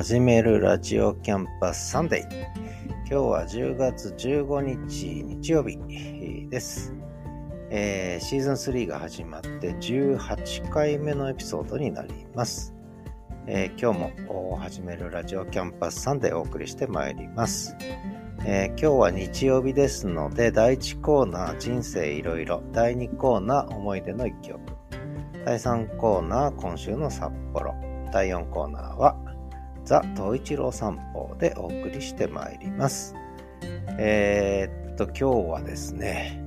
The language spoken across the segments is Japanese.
始めるラジオキャンパスサンデー。今日は10月15日日曜日です。えー、シーズン3が始まって18回目のエピソードになります。えー、今日も始めるラジオキャンパスサンデーをお送りしてまいります。えー、今日は日曜日ですので、第1コーナー人生いろいろ、第2コーナー思い出の一曲、第3コーナー今週の札幌、第4コーナーはザ・東一郎散歩でお送りしてまいります。えー、っと、今日はですね、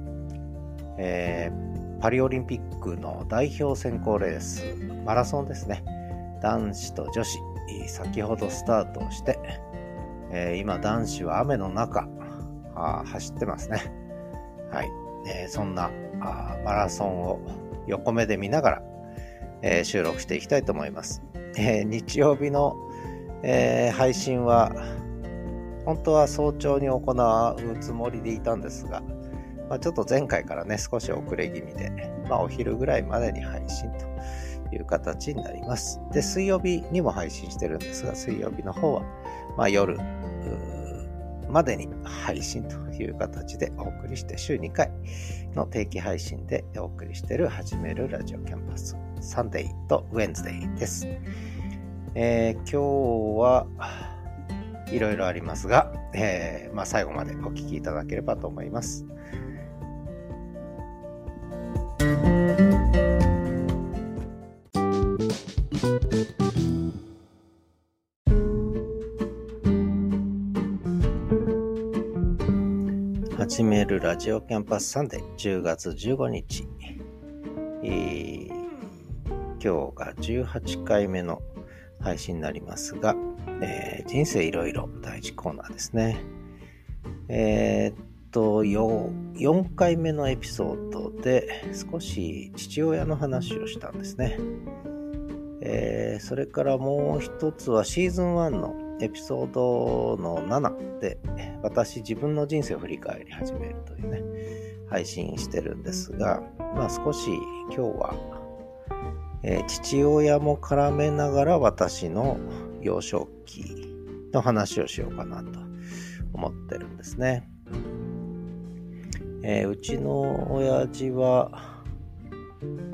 えー、パリオリンピックの代表選考レース、マラソンですね。男子と女子、先ほどスタートして、えー、今男子は雨の中あ走ってますね。はい。えー、そんなあマラソンを横目で見ながら、えー、収録していきたいと思います。えー、日曜日の、えー、配信は本当は早朝に行うつもりでいたんですが、まあ、ちょっと前回からね少し遅れ気味で、まあ、お昼ぐらいまでに配信という形になります。で、水曜日にも配信してるんですが、水曜日の方は、まあ、夜までに配信という形でお送りして、週2回の定期配信でお送りしている始めるラジオキャンパスサンデーとウェンズデーです。えー、今日はいろいろありますが、えー、まあ、最後までお聞きいただければと思います。始めるラジオキャンパスサンデー10月15日、えー、今日が18回目の配信になりますが、えー、人生いろいろ第1コーナーですね。えー、っと4、4回目のエピソードで少し父親の話をしたんですね。えー、それからもう一つはシーズン1のエピソードの7で私自分の人生を振り返り始めるというね配信してるんですがまあ少し今日は、え、父親も絡めながら私の幼少期の話をしようかなと思ってるんですね、えー、うちの親父は、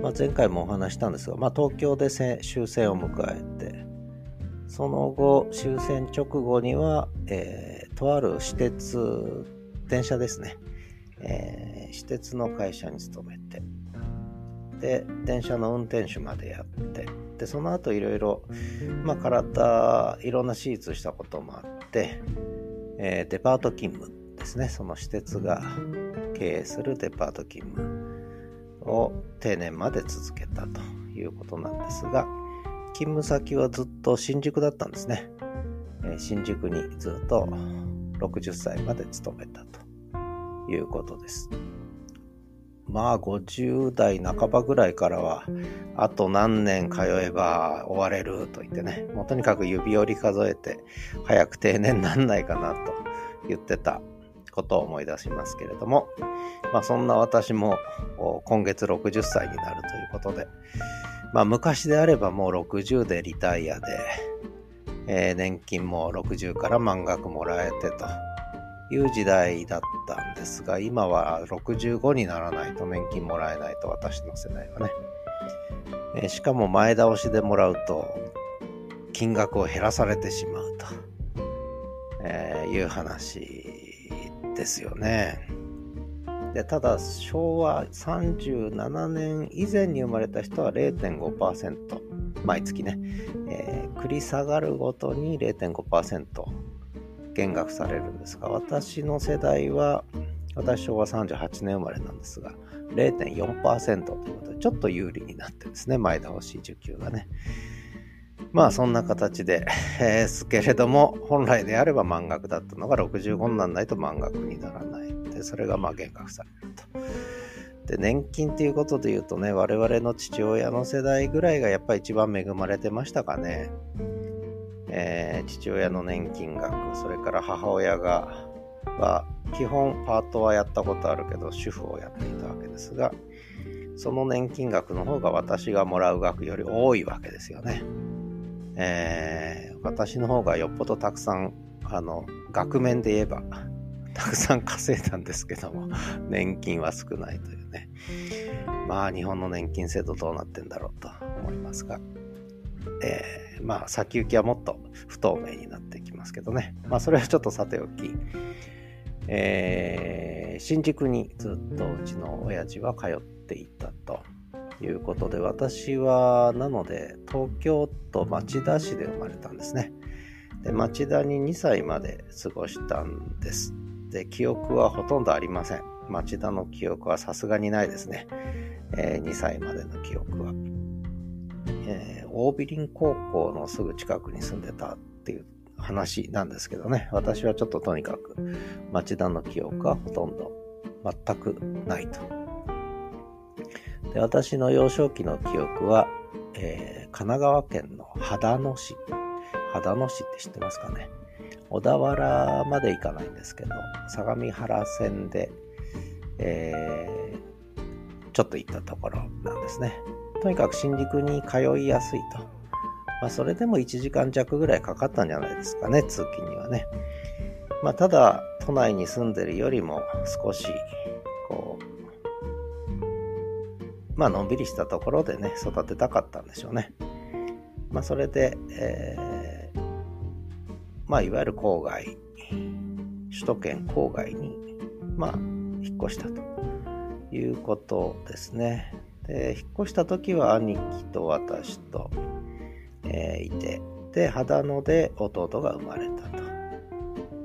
まあ、前回もお話したんですが、まあ、東京で終戦を迎えてその後、終戦直後には、えー、とある私鉄、電車ですね、えー、私鉄の会社に勤めて、で、電車の運転手までやって、で、その後いろいろ、まあ、体、いろんな手術したこともあって、えー、デパート勤務ですね、その私鉄が経営するデパート勤務を定年まで続けたということなんですが、勤務先はずっと新宿だったんですね。えー、新宿にずっと60歳まで勤めたということです。まあ50代半ばぐらいからはあと何年通えば終われると言ってねもうとにかく指折り数えて早く定年なんないかなと言ってたことを思い出しますけれどもまあそんな私も今月60歳になるということでまあ昔であればもう60でリタイアで、えー、年金も60から満額もらえてと。いう時代だったんですが、今は65にならないと年金もらえないと私の世代はね。え、しかも前倒しでもらうと金額を減らされてしまうと、え、いう話ですよね。でただ昭和37年以前に生まれた人は0.5%毎月ね、えー、繰り下がるごとに0.5%減額されるんですが私の世代は私昭和38年生まれなんですが0.4%ということでちょっと有利になってですね前倒し受給がねまあそんな形で、え、すけれども本来であれば満額だったのが65にならないと満額にならないで、それがまあ減額されると。で、年金っていうことで言うとね、我々の父親の世代ぐらいがやっぱり一番恵まれてましたかね。えー、父親の年金額、それから母親が、は、基本パートはやったことあるけど、主婦をやっていたわけですが、その年金額の方が私がもらう額より多いわけですよね。えー、私の方がよっぽどたくさん、あの、額面で言えば、たくさん稼いだんですけども、年金は少ないというね。まあ、日本の年金制度どうなってんだろうと思いますが、えー、まあ、先行きはもっと不透明になってきますけどね。まあ、それはちょっとさておき、えー、新宿にずっとうちの親父は通っていたということで、私は、なので、東京都町田市で生まれたんですね。で、町田に2歳まで過ごしたんです。で、記憶はほとんどありません。町田の記憶はさすがにないですね。えー、2歳までの記憶は。えー、オービリン高校のすぐ近くに住んでたっていう話なんですけどね。私はちょっととにかく町田の記憶はほとんど全くないと。で私の幼少期の記憶は、えー、神奈川県の秦野市。秦野市って知ってますかね。小田原まで行かないんですけど、相模原線で、えー、ちょっと行ったところなんですね。とにかく新宿に通いやすいと。まあ、それでも1時間弱ぐらいかかったんじゃないですかね、通勤にはね。まあ、ただ、都内に住んでるよりも少し、こう、まあ、のんびりしたところでね、育てたかったんでしょうね。まあ、それで、えー、まあ、いわゆる郊外、首都圏郊外に、まあ、引っ越したということですね。で、引っ越した時は兄貴と私と、えー、いて、で、秦野で弟が生まれたと。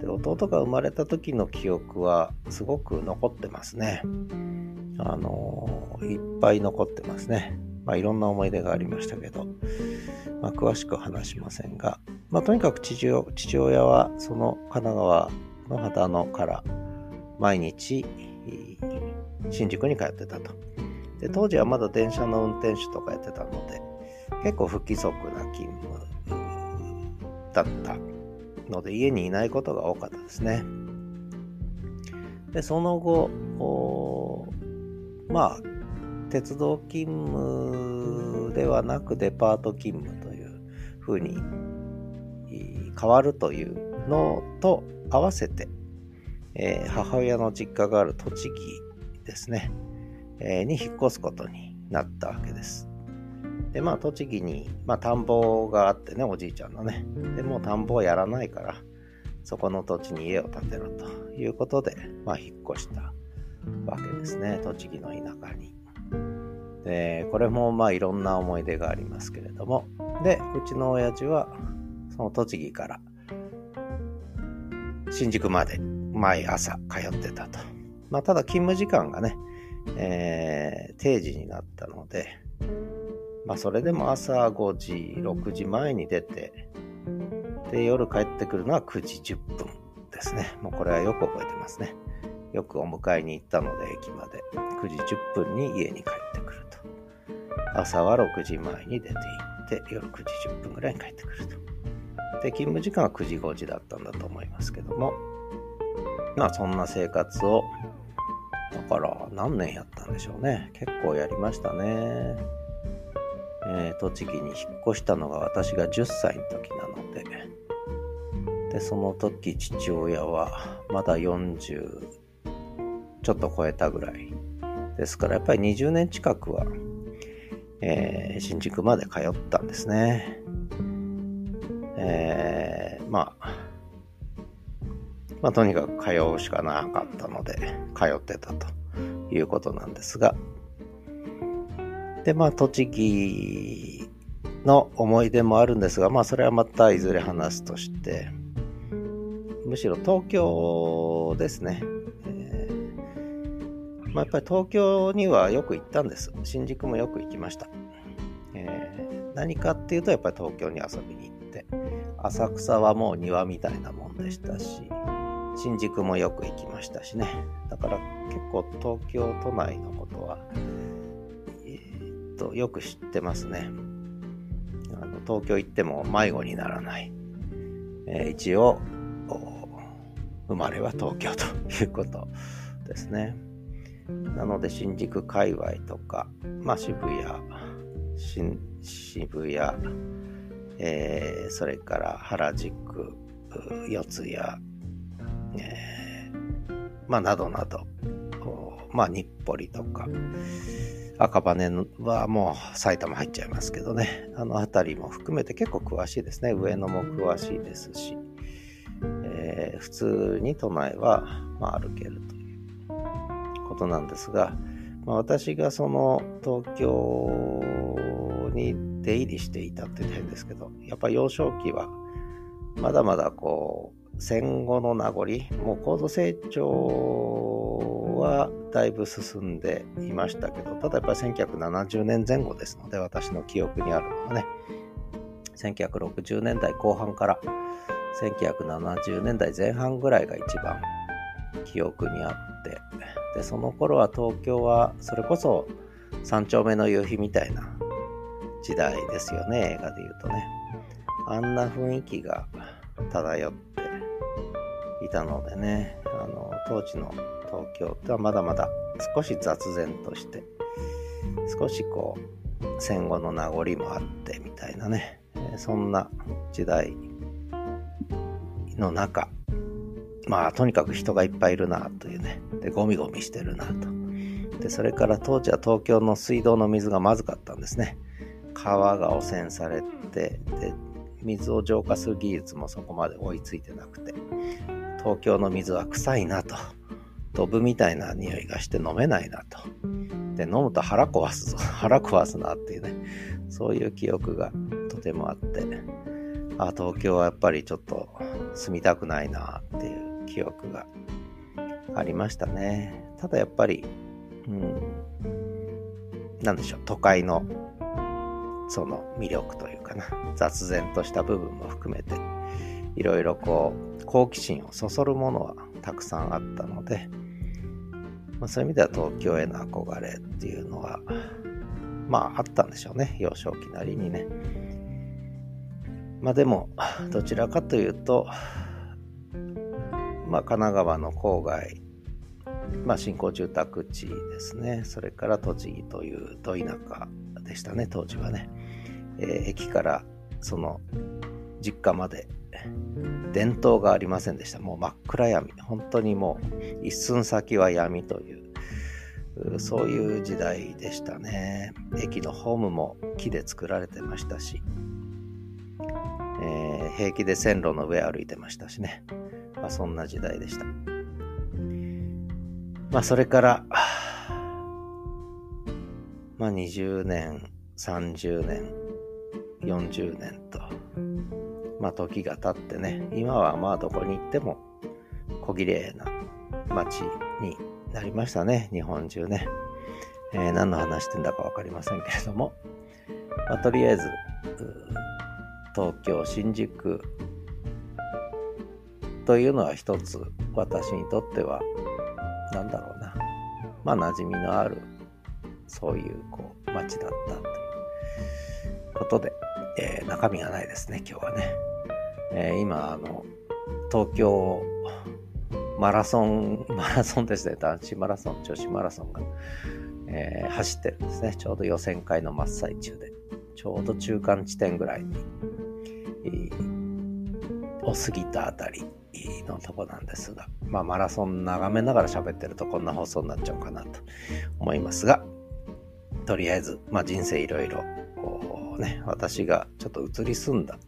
で、弟が生まれた時の記憶はすごく残ってますね。あのー、いっぱい残ってますね。まあ、いろんな思い出がありましたけど、まあ、詳しく話しませんが、まあ、とにかく父父親はその神奈川の秦野から毎日新宿に通ってたと。で当時はまだ電車の運転手とかやってたので、結構不規則な勤務だったので家にいないことが多かったですね。で、その後、まあ、鉄道勤務ではなくデパート勤務というふうに変わるというのと合わせて、えー、母親の実家がある栃木ですね、え、に引っ越すことになったわけです。で、まあ、栃木に、まあ、田んぼがあってね、おじいちゃんのね。でもう田んぼをやらないから、そこの土地に家を建てろということで、まあ、引っ越したわけですね、栃木の田舎に。で、これもまあいろんな思い出がありますけれども、で、うちの親父は、その栃木から新宿まで毎朝通ってたと。まあ、ただ勤務時間がね、えー、定時になったので、まあ、それでも朝5時、6時前に出て、で、夜帰ってくるのは9時10分ですね。もうこれはよく覚えてますね。よくお迎えに行ったので、駅まで9時10分に家に帰ってくると。朝は6時前に出て行って、夜9時10分ぐらいに帰ってくると。で、勤務時間は9時5時だったんだと思いますけども、まあそんな生活を、だから何年やったんでしょうね。結構やりましたね。えー、栃木に引っ越したのが私が10歳の時なので、で、その時父親はまだ40ちょっと超えたぐらい。ですからやっぱり20年近くは、えー、新宿まで通ったんですね。えまあとにかく通うしかなかったので通ってたということなんですが、で、まあ、栃木の思い出もあるんですが、まあ、それはまたいずれ話すとして、むしろ東京ですね。えー、まあ、やっぱり東京にはよく行ったんです。新宿もよく行きました。えー、何かっていうと、やっぱり東京に遊びに行って、浅草はもう庭みたいなもんでしたし、新宿もよく行きましたしね。だから結構東京都内のことは、えっとよく知ってますね。あの東京行っても迷子にならない。えー、一応、生まれは東京ということですね。なので新宿界隈とか、まあ、渋谷、新渋谷、えー、それから原宿、四谷、え、まあ、などなど、まあ、日暮里とか、赤羽はもう埼玉入っちゃいますけどね、あの辺りも含めて結構詳しいですね。上野も詳しいですし、えー、普通に都内は、まあ、歩けるということなんですが、まあ、私がその東京に出入りしていたって言った変ですけど、やっぱ幼少期はまだまだこう戦後の名残、もう高度成長はだいぶ進んでいましたけど、ただやっぱり1970年前後ですので、私の記憶にあるのはね、1960年代後半から1970年代前半ぐらいが一番記憶にあって。でその頃は東京はそれこそ三丁目の夕日みたいな時代ですよね。映画で言うとね。あんな雰囲気が漂っていたのでねあの当時の東京ってはまだまだ少し雑然として少しこう戦後の名残もあってみたいなねそんな時代の中まあとにかく人がいっぱいいるなというねでゴミゴミしてるなと。でそれから当時は東京の水道の水がまずかったんですね。川が汚染されてで水を浄化する技術もそこまで追いついてなくて。東京の水は臭いなと。ドブみたいな匂いがして飲めないなと。で飲むと腹壊すぞ。腹壊すなっていうね。そういう記憶がとてもあって。あ東京はやっぱりちょっと住みたくないなっていう記憶がありましたね。ただやっぱりうん何でしょう。都会のその魅力というかな。雑然とした部分も含めて。いろいろこう好奇心をそそるものはたくさんあったので、まあ、そういう意味では東京への憧れっていうのはまああったんでしょうね。幼少期なりにね。まあでもどちらかというとまあ神奈川の郊外まあ新興住宅地ですね。それから栃木というど田舎でしたね当時はね、えー、駅からその実家まで。電灯がありませんでした。もう真っ暗闇。本当にもう一寸先は闇という。そういう時代でしたね。駅のホームも木で作られてましたし、えー、平気で線路の上歩いてましたしね、まあ、そんな時代でした。まあそれからまあ、20年、30年、40年と、まあ、時が経ってね、今はまあどこに行っても小綺麗な街になりましたね、日本中ね。えー、何の話してんだか分かりませんけれども、まあ、とりあえず、東京、新宿というのは一つ私にとっては、何だろうな、まあ馴染みのあるそういうこう街だったということで、えー、中身がないですね、今日はね。えー、今、あの、東京マラソン、マラソンですね、男子マラソン、女子マラソンが、えー、走ってるんですね。ちょうど予選会の真っ最中で、ちょうど中間地点ぐらいに、えー、を過ぎたあたりのとこなんですが、まあマラソン眺めながら喋ってるとこんな放送になっちゃうかなと思いますが、とりあえず、まあ、人生いろいろ、ね、私がちょっと移り住んだ、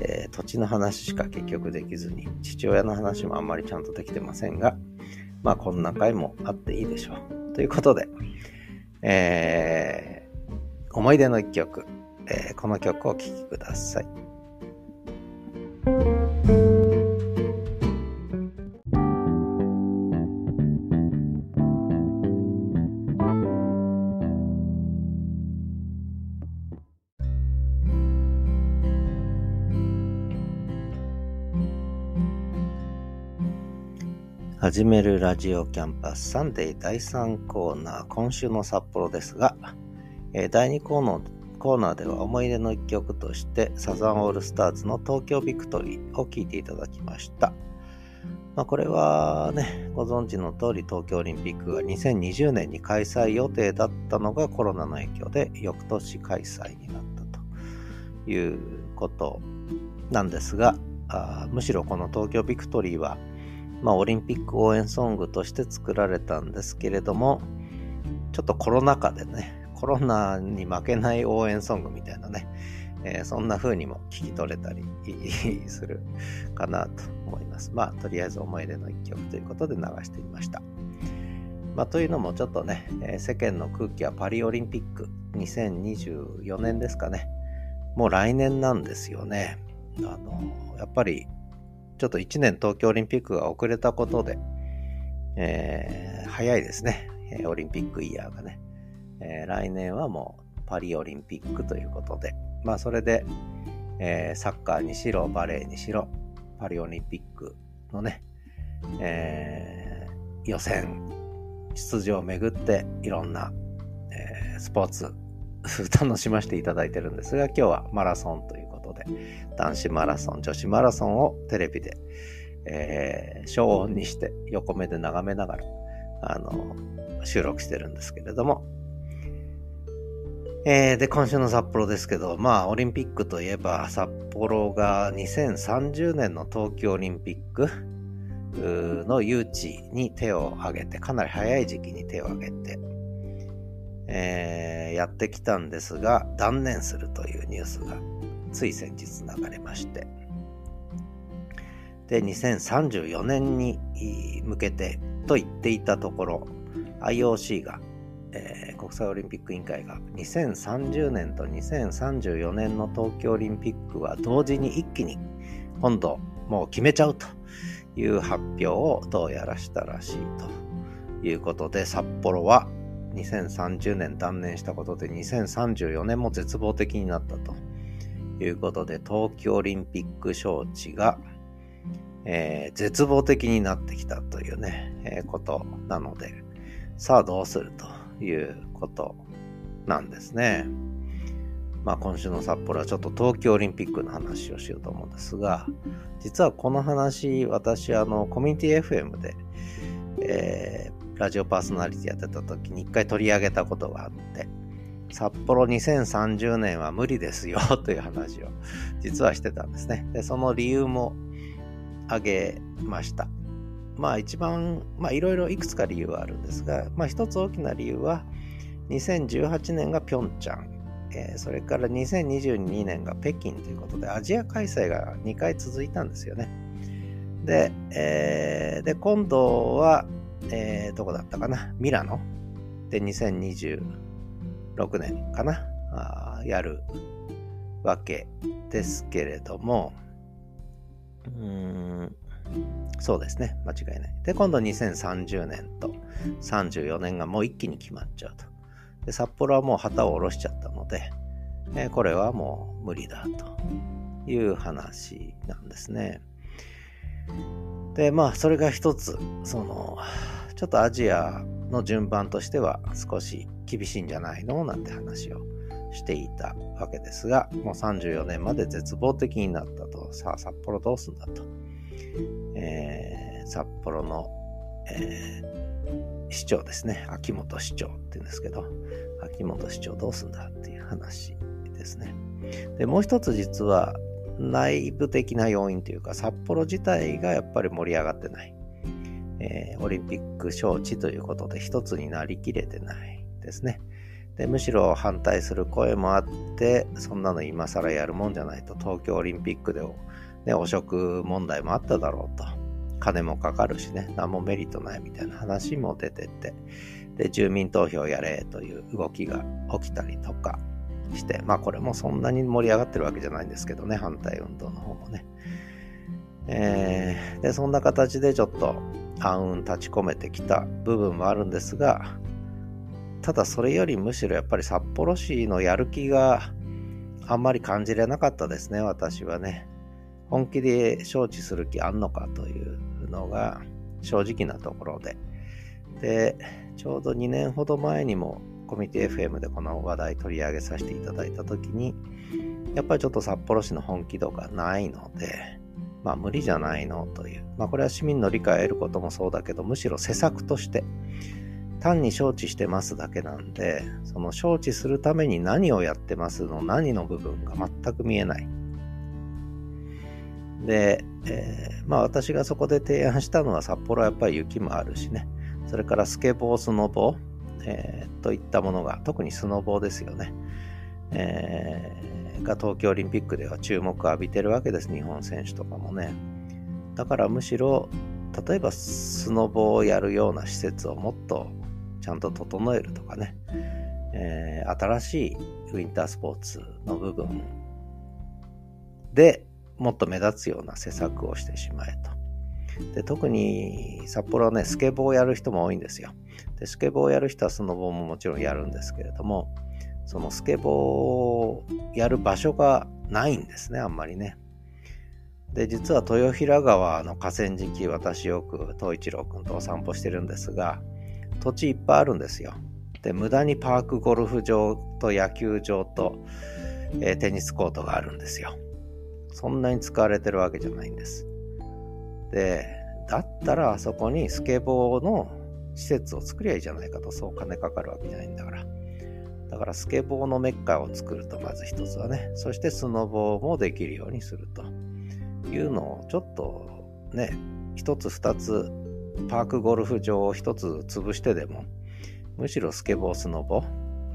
えー、土地の話しか結局できずに、父親の話もあんまりちゃんとできてませんが、まあ、こんな回もあっていいでしょう。ということで、えー、思い出の一曲、えー、この曲をお聴きください。始めるラジオキャンパスサンデー第3コーナー、今週の札幌ですが、えー、第2コーナーコーナーでは思い出の一曲としてサザンオールスターズの東京 VICTORY を聴いていただきました。まあ、これはね、ご存知の通り東京オリンピックが2020年に開催予定だったのがコロナの影響で翌年開催になったということなんですが、あむしろこの東京ビクトリーは、まあ、オリンピック応援ソングとして作られたんですけれども、ちょっとコロナ禍でね、コロナに負けない応援ソングみたいなね、えー、そんな風にも聞き取れたり するかなと思います。まあ、とりあえず思い出の一曲ということで流してみました。まあ、というのもちょっとね、え、世間の空気はパリオリンピック2024年ですかね。もう来年なんですよね。あの、やっぱりちょっと1年東京オリンピックが遅れたことで、えー、早いですね。オリンピックイヤーがね。えー、来年はもうパリオリンピックということで、まあそれで、えー、サッカーにしろ、バレーにしろ、パリオリンピックのね、えー、予選、出場をめぐっていろんな、えー、スポーツ 楽しませていただいてるんですが、今日はマラソンということで、男子マラソン、女子マラソンをテレビで、えー、消音にして横目で眺めながら、あの、収録してるんですけれども、えー、で、今週の札幌ですけど、まあ、オリンピックといえば、札幌が2030年の冬季オリンピックの誘致に手を挙げて、かなり早い時期に手を挙げて、えー、やってきたんですが、断念するというニュースがつい先日流れまして、で、2034年に向けてと言っていたところ、IOC がえー、国際オリンピック委員会が2030年と2034年の東京オリンピックは同時に一気に今度もう決めちゃうという発表をどうやらしたらしいということで札幌は2030年断念したことで2034年も絶望的になったと。いうことで東京オリンピック招致が、えー、絶望的になってきたというね、えー、ことなのでさあどうするということなんですね。まあ今週の札幌はちょっと東京オリンピックの話をしようと思うんですが、実はこの話、私あのコミュニティ FM で、えー、ラジオパーソナリティやってた時に一回取り上げたことがあって、札幌2030年は無理ですよ という話を実はしてたんですね。で、その理由も挙げました。まあ一番、まあいろいろいくつか理由はあるんですが、まあ一つ大きな理由は、2018年がピョンチャン、えー、それから2022年が北京ということで、アジア開催が2回続いたんですよね。で、えー、で今度は、えー、どこだったかな？ミラノで2020 6年かなあやるわけですけれども、うーんそうですね。間違いない。で、今度2030年と34年がもう一気に決まっちゃうと。で、札幌はもう旗を下ろしちゃったので、えー、これはもう無理だという話なんですね。で、まあ、それが一つ、その、ちょっとアジアの順番としては少し厳しいんじゃないのなんて話をしていたわけですが、もう34年まで絶望的になったと。さあ、札幌どうすんだと。えー、札幌の、えー、市長ですね。秋元市長って言うんですけど、秋元市長どうすんだっていう話ですね。で、もう一つ実は内部的な要因というか、札幌自体がやっぱり盛り上がってない。えー、オリンピック招致ということで一つになりきれてないですね。でむしろ反対する声もあって、そんなの今更やるもんじゃないと、東京オリンピックでね、汚職問題もあっただろうと。金もかかるしね、何もメリットないみたいな話も出てって、で、住民投票やれという動きが起きたりとかして、まあこれもそんなに盛り上がってるわけじゃないんですけどね、反対運動の方もね。えー、で、そんな形でちょっと暗雲立ち込めてきた部分もあるんですが、ただそれよりむしろやっぱり札幌市のやる気があんまり感じれなかったですね、私はね。本気で招致する気あんのかというのが正直なところで。で、ちょうど2年ほど前にもコミュニティ FM でこの話題取り上げさせていただいたときに、やっぱりちょっと札幌市の本気度がないので、まあ無理じゃないのという。まあこれは市民の理解を得ることもそうだけど、むしろ施策として、単に招致してますだけなんで、その招致するために何をやってますの何の部分が全く見えない。で、えー、まあ私がそこで提案したのは札幌はやっぱり雪もあるしね、それからスケボー、スノボー、えー、といったものが、特にスノボーですよね、えー、が東京オリンピックでは注目を浴びてるわけです、日本選手とかもね。だからむしろ、例えばスノボをやるような施設をもっとちゃんと整えるとかね、えー、新しいウィンタースポーツの部分でもっと目立つような施策をしてしまえと。で特に札幌はね、スケボーをやる人も多いんですよ。でスケボーをやる人はスノボーももちろんやるんですけれども、そのスケボーをやる場所がないんですね、あんまりね。で、実は豊平川の河川敷、私よく東一郎くんとお散歩してるんですが、土地いっぱいあるんですよ。で、無駄にパークゴルフ場と野球場と、えー、テニスコートがあるんですよ。そんなに使われてるわけじゃないんです。で、だったらあそこにスケボーの施設を作りゃいいじゃないかと、そう金かかるわけじゃないんだから。だからスケボーのメッカを作ると、まず一つはね、そしてスノボーもできるようにすると。いうのを、ちょっとね、一つ二つ、パークゴルフ場を一つ潰してでも、むしろスケボー、スノボ。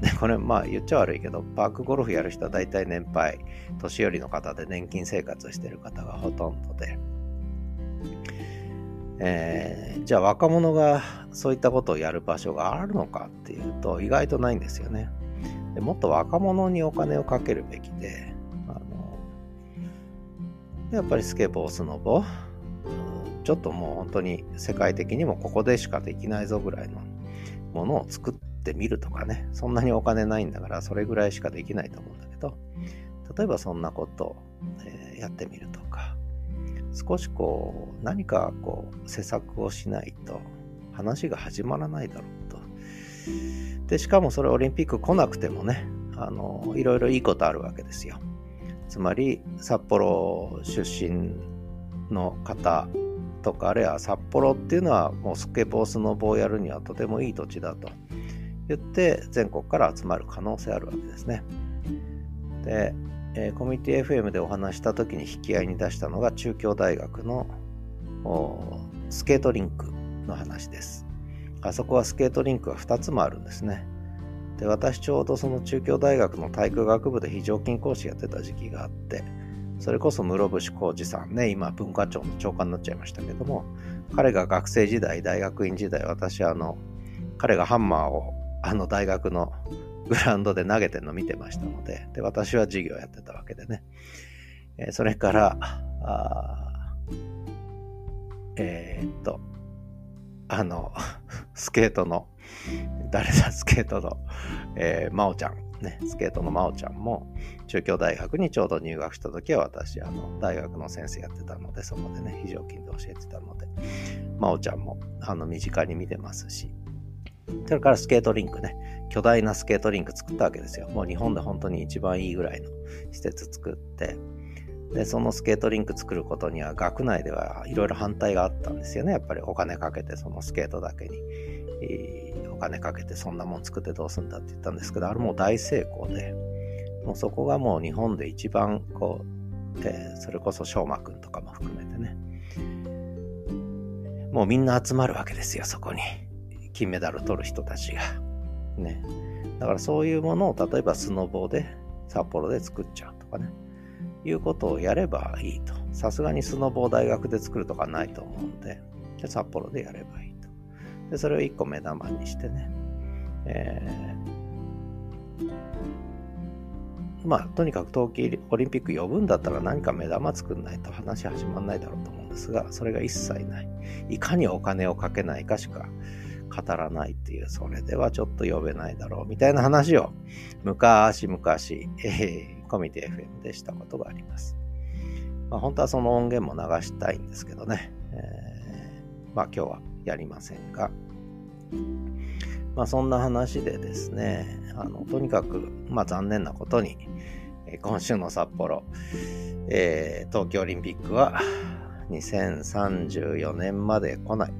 ー、で、これまあ言っちゃ悪いけど、パークゴルフやる人は大体年配、年寄りの方で年金生活してる方がほとんどで、えー、じゃあ若者がそういったことをやる場所があるのかっていうと意外とないんですよね。でもっと若者にお金をかけるべきで、あのやっぱりスケボー、スノボ、ちょっともう本当に世界的にもここでしかできないぞぐらいのものを作ってみるとかね、そんなにお金ないんだからそれぐらいしかできないと思うんだけど、例えばそんなことを、え、やってみるとか、少しこう何かこう施策をしないと話が始まらないだろう。で、しかもそれオリンピック来なくてもね、あの、いろいろいいことあるわけですよ。つまり札幌出身の方とかあるいは札幌っていうのはもうスケボースノボーやるにはとてもいい土地だと言って全国から集まる可能性あるわけですね。で、えー、コミュニティ FM でお話した時に引き合いに出したのが中京大学のスケートリンクの話です。あそこはスケートリンクが2つもあるんですね。で、私ちょうどその中京大学の体育学部で非常勤講師やってた時期があって、それこそ室伏浩二さんね、今文化庁の長官になっちゃいましたけども、彼が学生時代、大学院時代、私はあの、彼がハンマーをあの大学のグラウンドで投げてるの見てましたので、で、私は授業やってたわけでね。えー、それから、あえー、っと、あの、スケートの、誰だ、スケートの、えー、真央ちゃん、ね、スケートの真央ちゃんも、中京大学にちょうど入学した時は私、あの、大学の先生やってたので、そこでね、非常勤で教えてたので、真央ちゃんも、あの、身近に見てますし、それからスケートリンクね。巨大なスケートリンク作ったわけですよ。もう日本で本当に一番いいぐらいの施設作って。で、そのスケートリンク作ることには学内ではいろいろ反対があったんですよね。やっぱりお金かけてそのスケートだけに、えー、お金かけてそんなもん作ってどうすんだって言ったんですけど、あれもう大成功で、もうそこがもう日本で一番こう、えー、それこそ翔馬くんとかも含めてね、もうみんな集まるわけですよ、そこに。金メダル取る人たちが。ね。だからそういうものを例えばスノボで札幌で作っちゃうとかね。いうことをやればいいと。さすがにスノボを大学で作るとかないと思うんで、で札幌でやればいいと。で、それを一個目玉にしてね。えー、まあ、とにかく冬季オリンピック呼ぶんだったら何か目玉作んないと話始まんないだろうと思うんですが、それが一切ない。いかにお金をかけないかしか語らないっていう、それではちょっと呼べないだろうみたいな話を昔々、えー、コミュニティ FM でしたことがあります。まあ、本当はその音源も流したいんですけどね、えー、まあ今日はやりませんが、まあそんな話でですね、あの、とにかく、まあ残念なことに、今週の札幌、えー、東京オリンピックは2034年まで来ない。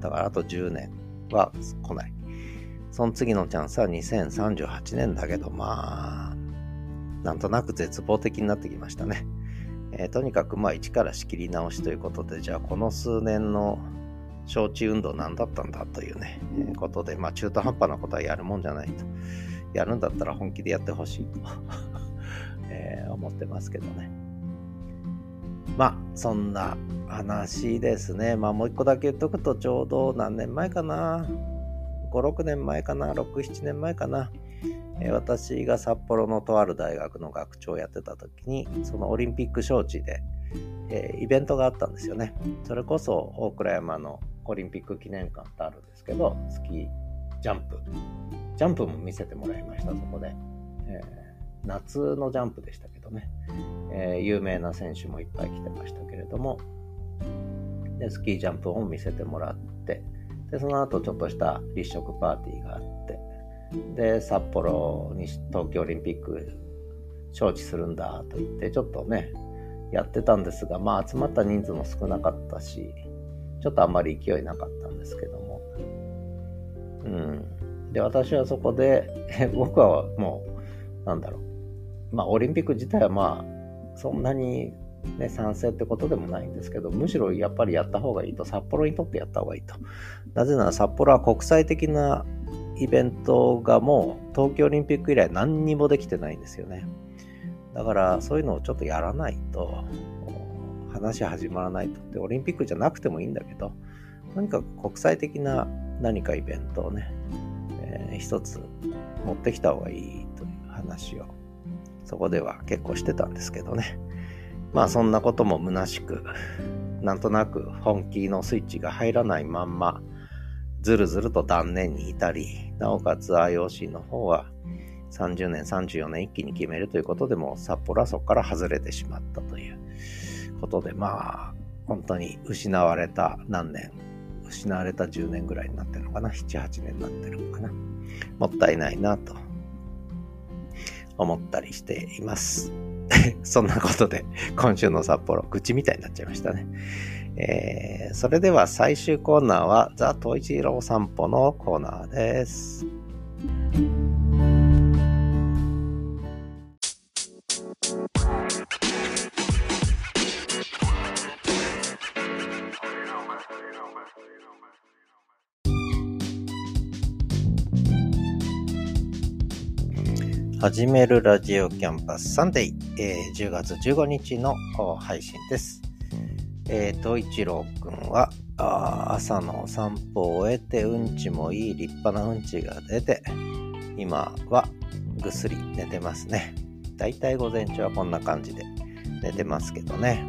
だからあと10年は来ない。その次のチャンスは2038年だけど、まあ、なんとなく絶望的になってきましたね。えー、とにかくまあ一から仕切り直しということで、じゃあこの数年の招致運動何だったんだというね、えー、ことで、まあ中途半端なことはやるもんじゃないと。やるんだったら本気でやってほしいと えー、思ってますけどね。まあ、そんな話ですね。まあもう一個だけ言っとくと、ちょうど何年前かな？5、6年前かな？6、7年前かな？私が札幌のとある大学の学長をやってた時に、そのオリンピック招致で、え、イベントがあったんですよね。それこそ大倉山のオリンピック記念館ってあるんですけど、スキージャンプ。ジャンプも見せてもらいました、そこで。えー、夏のジャンプでしたけどね、えー、有名な選手もいっぱい来てましたけれども、でスキージャンプを見せてもらって、で、その後ちょっとした立食パーティーがあって、で、札幌に東京オリンピック招致するんだと言って、ちょっとね、やってたんですが、まあ集まった人数も少なかったし、ちょっとあんまり勢いなかったんですけども、うん。で、私はそこで、僕はもう、なんだろう。まあ、オリンピック自体はまあ、そんなにね、賛成ってことでもないんですけど、むしろやっぱりやった方がいいと、札幌にとってやった方がいいと。なぜなら札幌は国際的なイベントがもう東京オリンピック以来何にもできてないんですよね。だからそういうのをちょっとやらないと、話始まらないと。で、オリンピックじゃなくてもいいんだけど、何か国際的な何かイベントをね、えー、一つ持ってきた方がいいという話を、そこでは結構してたんですけどね。まあそんなことも虚しく、なんとなく本気のスイッチが入らないまんま、ずるずると断念に至り、なおかつ IOC の方は30年、34年一気に決めるということでも札幌はそこから外れてしまったということで、まあ、本当に失われた何年、失われた10年ぐらいになってるのかな、7、8年になってるのかな。もったいないなと思ったりしています。そんなことで、今週の札幌、愚痴みたいになっちゃいましたね。えー、それでは最終コーナーは、ザ・トイチロー散歩のコーナーです。始めるラジオキャンパスサンデー、えー、10月15日の配信です。えー、冬一郎くんは朝の散歩を終えてうんちもいい立派なうんちが出て今はぐっすり寝てますね。だいたい午前中はこんな感じで寝てますけどね。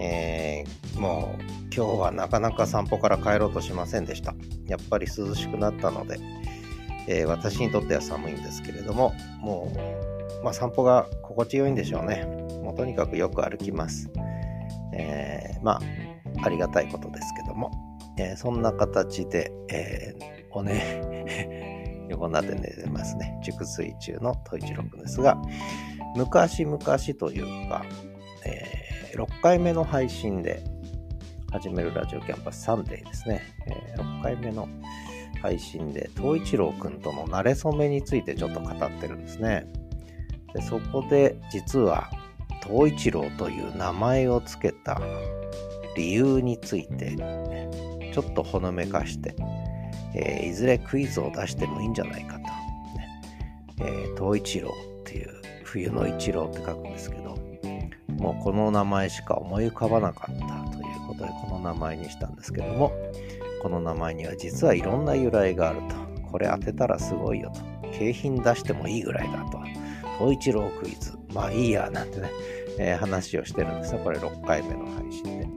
えー、もう今日はなかなか散歩から帰ろうとしませんでした。やっぱり涼しくなったので、えー、私にとっては寒いんですけれども、もう、まあ、散歩が心地よいんでしょうね。もうとにかくよく歩きます。えー、まあ、ありがたいことですけども、えー、そんな形で、えー、おね、横になって寝てますね。熟睡中のトイチロ君ですが、昔々というか、えー、6回目の配信で始めるラジオキャンパスサンデーですね。えー、6回目の配信で、冬一郎くんとの馴れ初めについてちょっと語ってるんですね。でそこで、実は、冬一郎という名前を付けた理由について、ちょっとほのめかして、えー、いずれクイズを出してもいいんじゃないかと。ねえー、冬一郎っていう、冬の一郎って書くんですけど、もうこの名前しか思い浮かばなかったということで、この名前にしたんですけども、この名前には実はいろんな由来があると。これ当てたらすごいよと。景品出してもいいぐらいだと。東一郎クイズ。まあいいや、なんてね、えー、話をしてるんですね。これ6回目の配信で。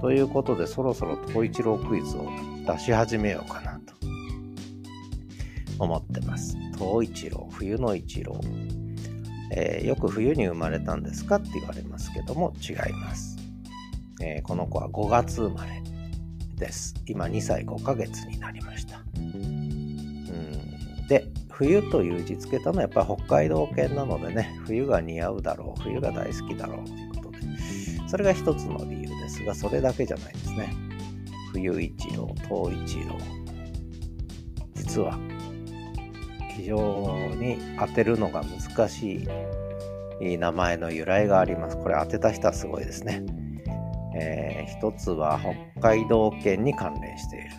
ということで、そろそろ東一郎クイズを出し始めようかなと思ってます。東一郎、冬の一郎。えー、よく冬に生まれたんですかって言われますけども、違います。えー、この子は5月生まれ。です。今2歳5ヶ月になりました。うんで、冬という字付けたのはやっぱり北海道犬なのでね、冬が似合うだろう、冬が大好きだろうということで、それが一つの理由ですが、それだけじゃないですね。冬一郎、東一郎。実は、非常に当てるのが難しい名前の由来があります。これ当てた人はすごいですね。えー、一つは北海道犬に関連している。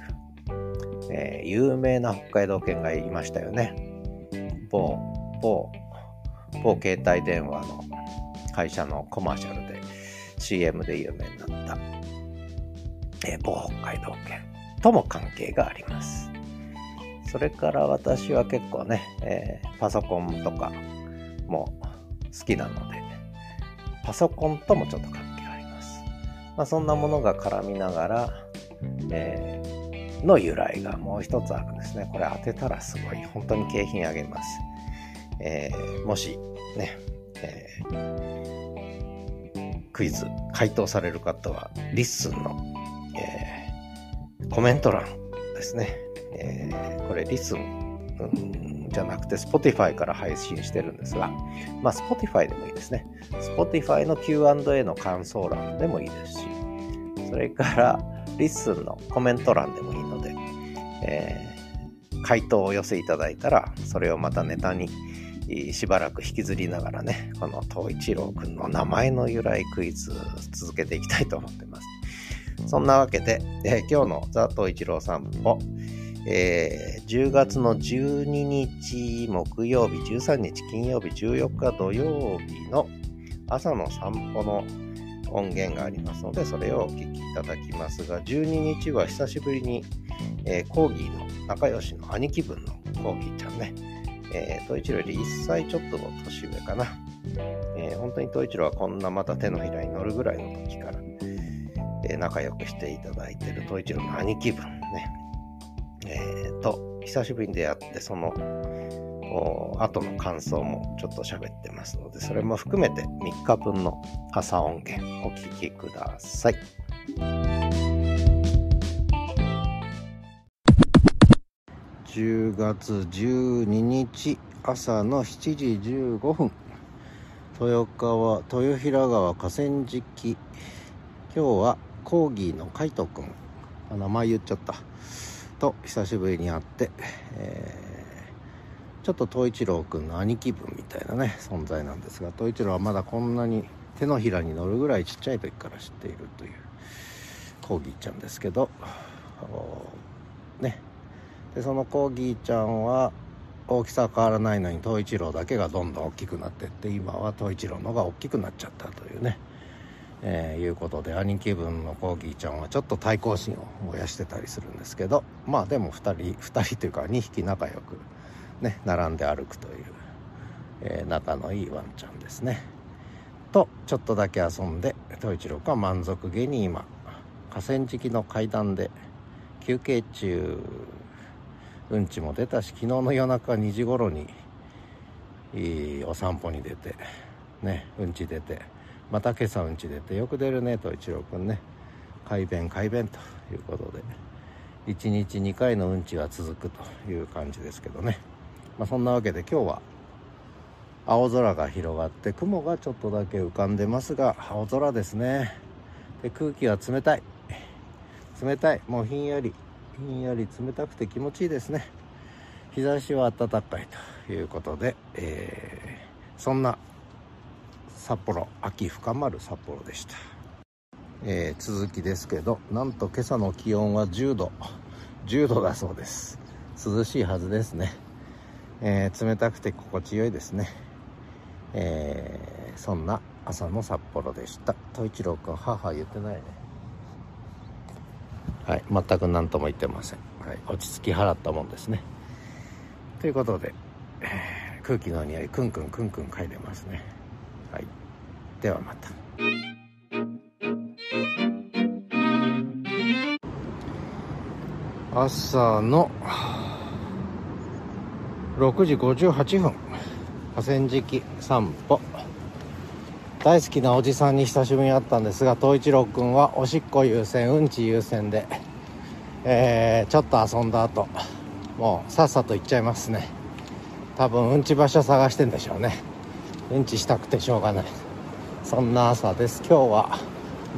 え、有名な北海道犬がいましたよね。某、某、某携帯電話の会社のコマーシャルで CM で有名になった、えー、某北海道犬とも関係があります。それから私は結構ね、えー、パソコンとかも好きなので、パソコンともちょっと関係あります。まあ、そんなものが絡みながら、えー、の由来がもう一つあるんですね。これ当てたらすごい。本当に景品あげます。えー、もしね、えー、クイズ回答される方は、リッスンの、えー、コメント欄ですね。えー、これ LISTEN、うんじゃなくて Spotify から配信してるんですが、まあ Spotify でもいいですね。Spotify の Q&A の感想欄でもいいですし、それから LISTEN のコメント欄でもいいので、えー、回答をお寄せいただいたら、それをまたネタにしばらく引きずりながらね、この東一郎くんの名前の由来クイズ続けていきたいと思ってます。そんなわけで、えー、今日のザ・東一郎散歩、えー、10月の12日木曜日、13日金曜日、14日土曜日の朝の散歩の音源がありますので、それをお聞きいただきますが、12日は久しぶりに、えー、コーギーの仲良しの兄貴分のコーギーちゃんね、えー、トイチロより1歳ちょっとの年上かな。えー、本当にトイチロはこんなまた手のひらに乗るぐらいの時から、えー、仲良くしていただいてるトイチロの兄貴分ね、えー、と、久しぶりに出会って、その、後の感想もちょっと喋ってますので、それも含めて3日分の朝音源お聴きください。10月12日朝の7時15分豊川豊平川河川敷。今日はコーギーの海斗くん名前言っちゃった。と久しぶりに会って、えー、ちょっと東一郎くんの兄貴分みたいなね存在なんですが東一郎はまだこんなに手のひらに乗るぐらいちっちゃい時から知っているというコーギーちゃんですけどねでそのコーギーちゃんは大きさは変わらないのに東一郎だけがどんどん大きくなってって今は東一郎のが大きくなっちゃったというね。えー、いうことで兄貴分のコーギーちゃんはちょっと対抗心を燃やしてたりするんですけど。まあでも2人2人というか2匹仲良くね並んで歩くという、えー、仲のいいワンちゃんですね。とちょっとだけ遊んで統一郎が満足げに今河川敷の階段で休憩中うんちも出たし昨日の夜中2時頃にいいお散歩に出てねうんち出てまた今朝うんち出てよく出るねと一郎くんね。快便快便ということで1日2回のうんちが続くという感じですけどね。まあそんなわけで今日は青空が広がって雲がちょっとだけ浮かんでますが青空ですね。で空気は冷たい。冷たい。もうひんやり。ひんやり冷たくて気持ちいいですね。日差しは暖かいということで、えー、そんな札幌秋深まる札幌でした、えー、続きですけどなんと今朝の気温は10度10度だそうです。涼しいはずですね、えー、冷たくて心地よいですね、えー、そんな朝の札幌でした。統一郎君母言ってないね。はい。全く何とも言ってません、はい、落ち着き払ったもんですね。ということで、えー、空気の匂いクンクンクンクン嗅いでますね。はい。ではまた。朝の6時58分。河川敷散歩。大好きなおじさんに久しぶりに会ったんですが東一郎君はおしっこ優先うんち優先で、えー、ちょっと遊んだ後もうさっさと行っちゃいますね。多分うんち場所探してんでしょうね。うんちしたくてしょうがない。そんな朝です。今日は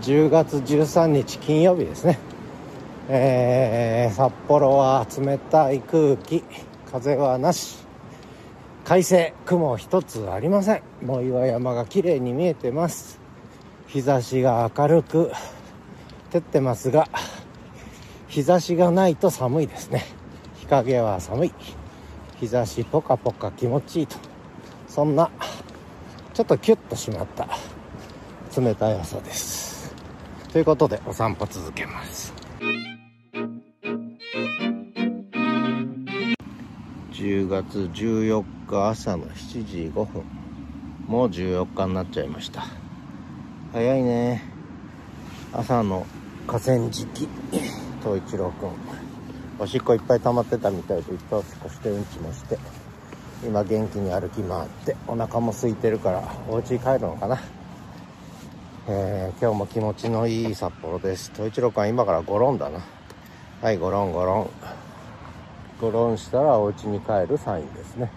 10月13日金曜日ですね。えー、札幌は冷たい空気風はなし。快晴。雲一つありません。もう岩山が綺麗に見えてます。日差しが明るく照ってますが日差しがないと寒いですね。日陰は寒い。日差しポカポカ気持ちいいと。そんなちょっとキュッとしまった冷たい朝です。ということでお散歩続けます。10月14日朝の7時5分。もう14日になっちゃいました。早いね。朝の河川敷。東一郎くん。おしっこいっぱい溜まってたみたいでいっぱいおしっこしてうんちもして。今元気に歩き回って。お腹も空いてるからお家に帰るのかな。えー、今日も気持ちのいい札幌です。東一郎くん今からゴロンだな。はいゴロンゴロン。ゴロンしたらお家に帰るサインですね。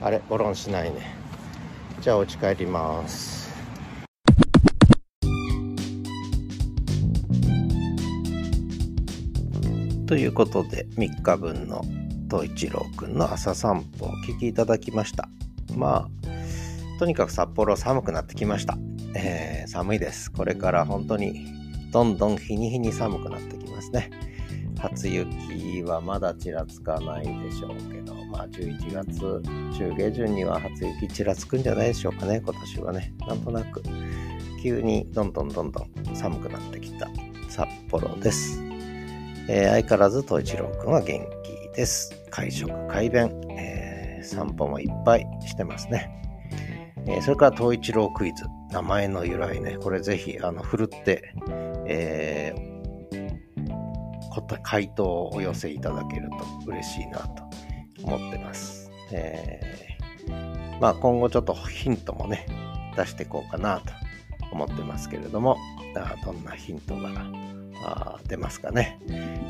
あれゴロンしないね。じゃあお家帰ります。ということで3日分の東一郎くんの朝散歩をお聞きいただきました。まあとにかく札幌寒くなってきました、えー、寒いです。これから本当にどんどん日に日に寒くなってきますね。初雪はまだちらつかないでしょうけど、まあ11月中下旬には初雪ちらつくんじゃないでしょうかね、今年はね。なんとなく急にどんどんどんどん寒くなってきた札幌です。えー、相変わらず東一郎くんは元気です。会食、会弁、えー、散歩もいっぱいしてますね。えー、それから東一郎クイズ、名前の由来ね、これぜひ、あの、ふるって、えー、回答をお寄せいただけると嬉しいなと思ってます。えー、まあ今後ちょっとヒントもね、出していこうかなと思ってますけれども、あどんなヒントが出ますかね。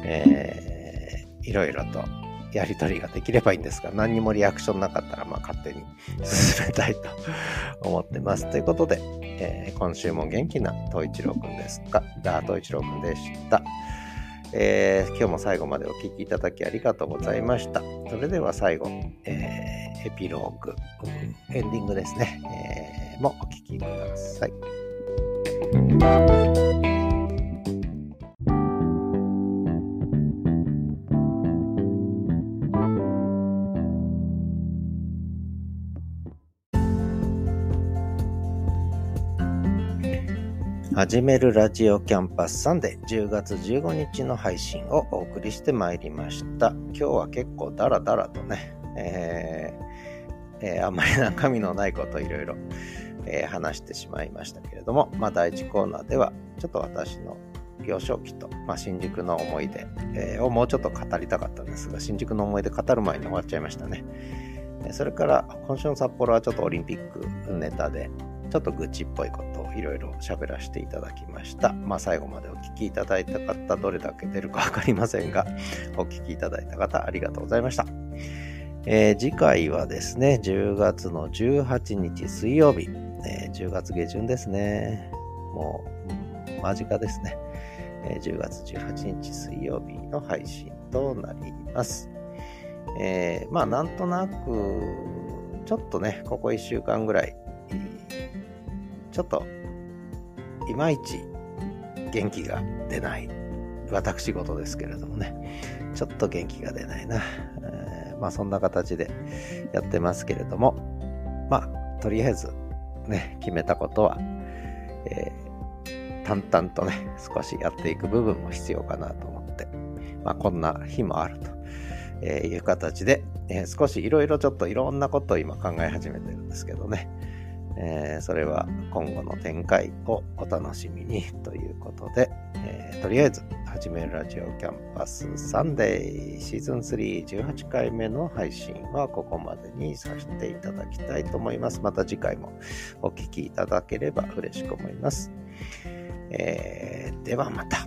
えー、いろいろとやり取りができればいいんですが、何にもリアクションなかったら、まあ勝手に進めたいと思ってます。ということで、えー、今週も元気な東一郎くんですが、ダー東一郎くんでした。えー、今日も最後までお聴きいただきありがとうございました。それでは最後、えー、エピローグ、エンディングですね、えー、もお聴きください。始めるラジオキャンパスサンデー10月15日の配信をお送りしてまいりました。今日は結構ダラダラとね、えーえー、あんまり中身のないこといろいろ話してしまいましたけれども、まあ、第1コーナーではちょっと私の幼少期と、まあ、新宿の思い出、をもうちょっと語りたかったんですが、新宿の思い出語る前に終わっちゃいましたね。それから今週の札幌はちょっとオリンピックネタでちょっと愚痴っぽいことをいろいろ喋らせていただきました。まあ最後までお聞きいただいた方、どれだけ出るかわかりませんが、お聞きいただいた方、ありがとうございました。えー、次回はですね、10月の18日水曜日、えー、10月下旬ですね。もう、間近ですね。えー、10月18日水曜日の配信となります。えー、まあなんとなく、ちょっとね、ここ1週間ぐらい、ちょっと、いまいち元気が出ない。私事ですけれどもね。ちょっと元気が出ないな。えー、まあそんな形でやってますけれども、まあとりあえずね、決めたことは、えー、淡々とね、少しやっていく部分も必要かなと思って、まあこんな日もあると。えいう形で、えー、少しいろいろちょっといろんなことを今考え始めてるんですけどね。えー、それは今後の展開をお楽しみにということで、えー、とりあえず、始めるラジオキャンパスサンデーシーズン3、18回目の配信はここまでにさせていただきたいと思います。また次回もお聴きいただければ嬉しく思います。えー、ではまた。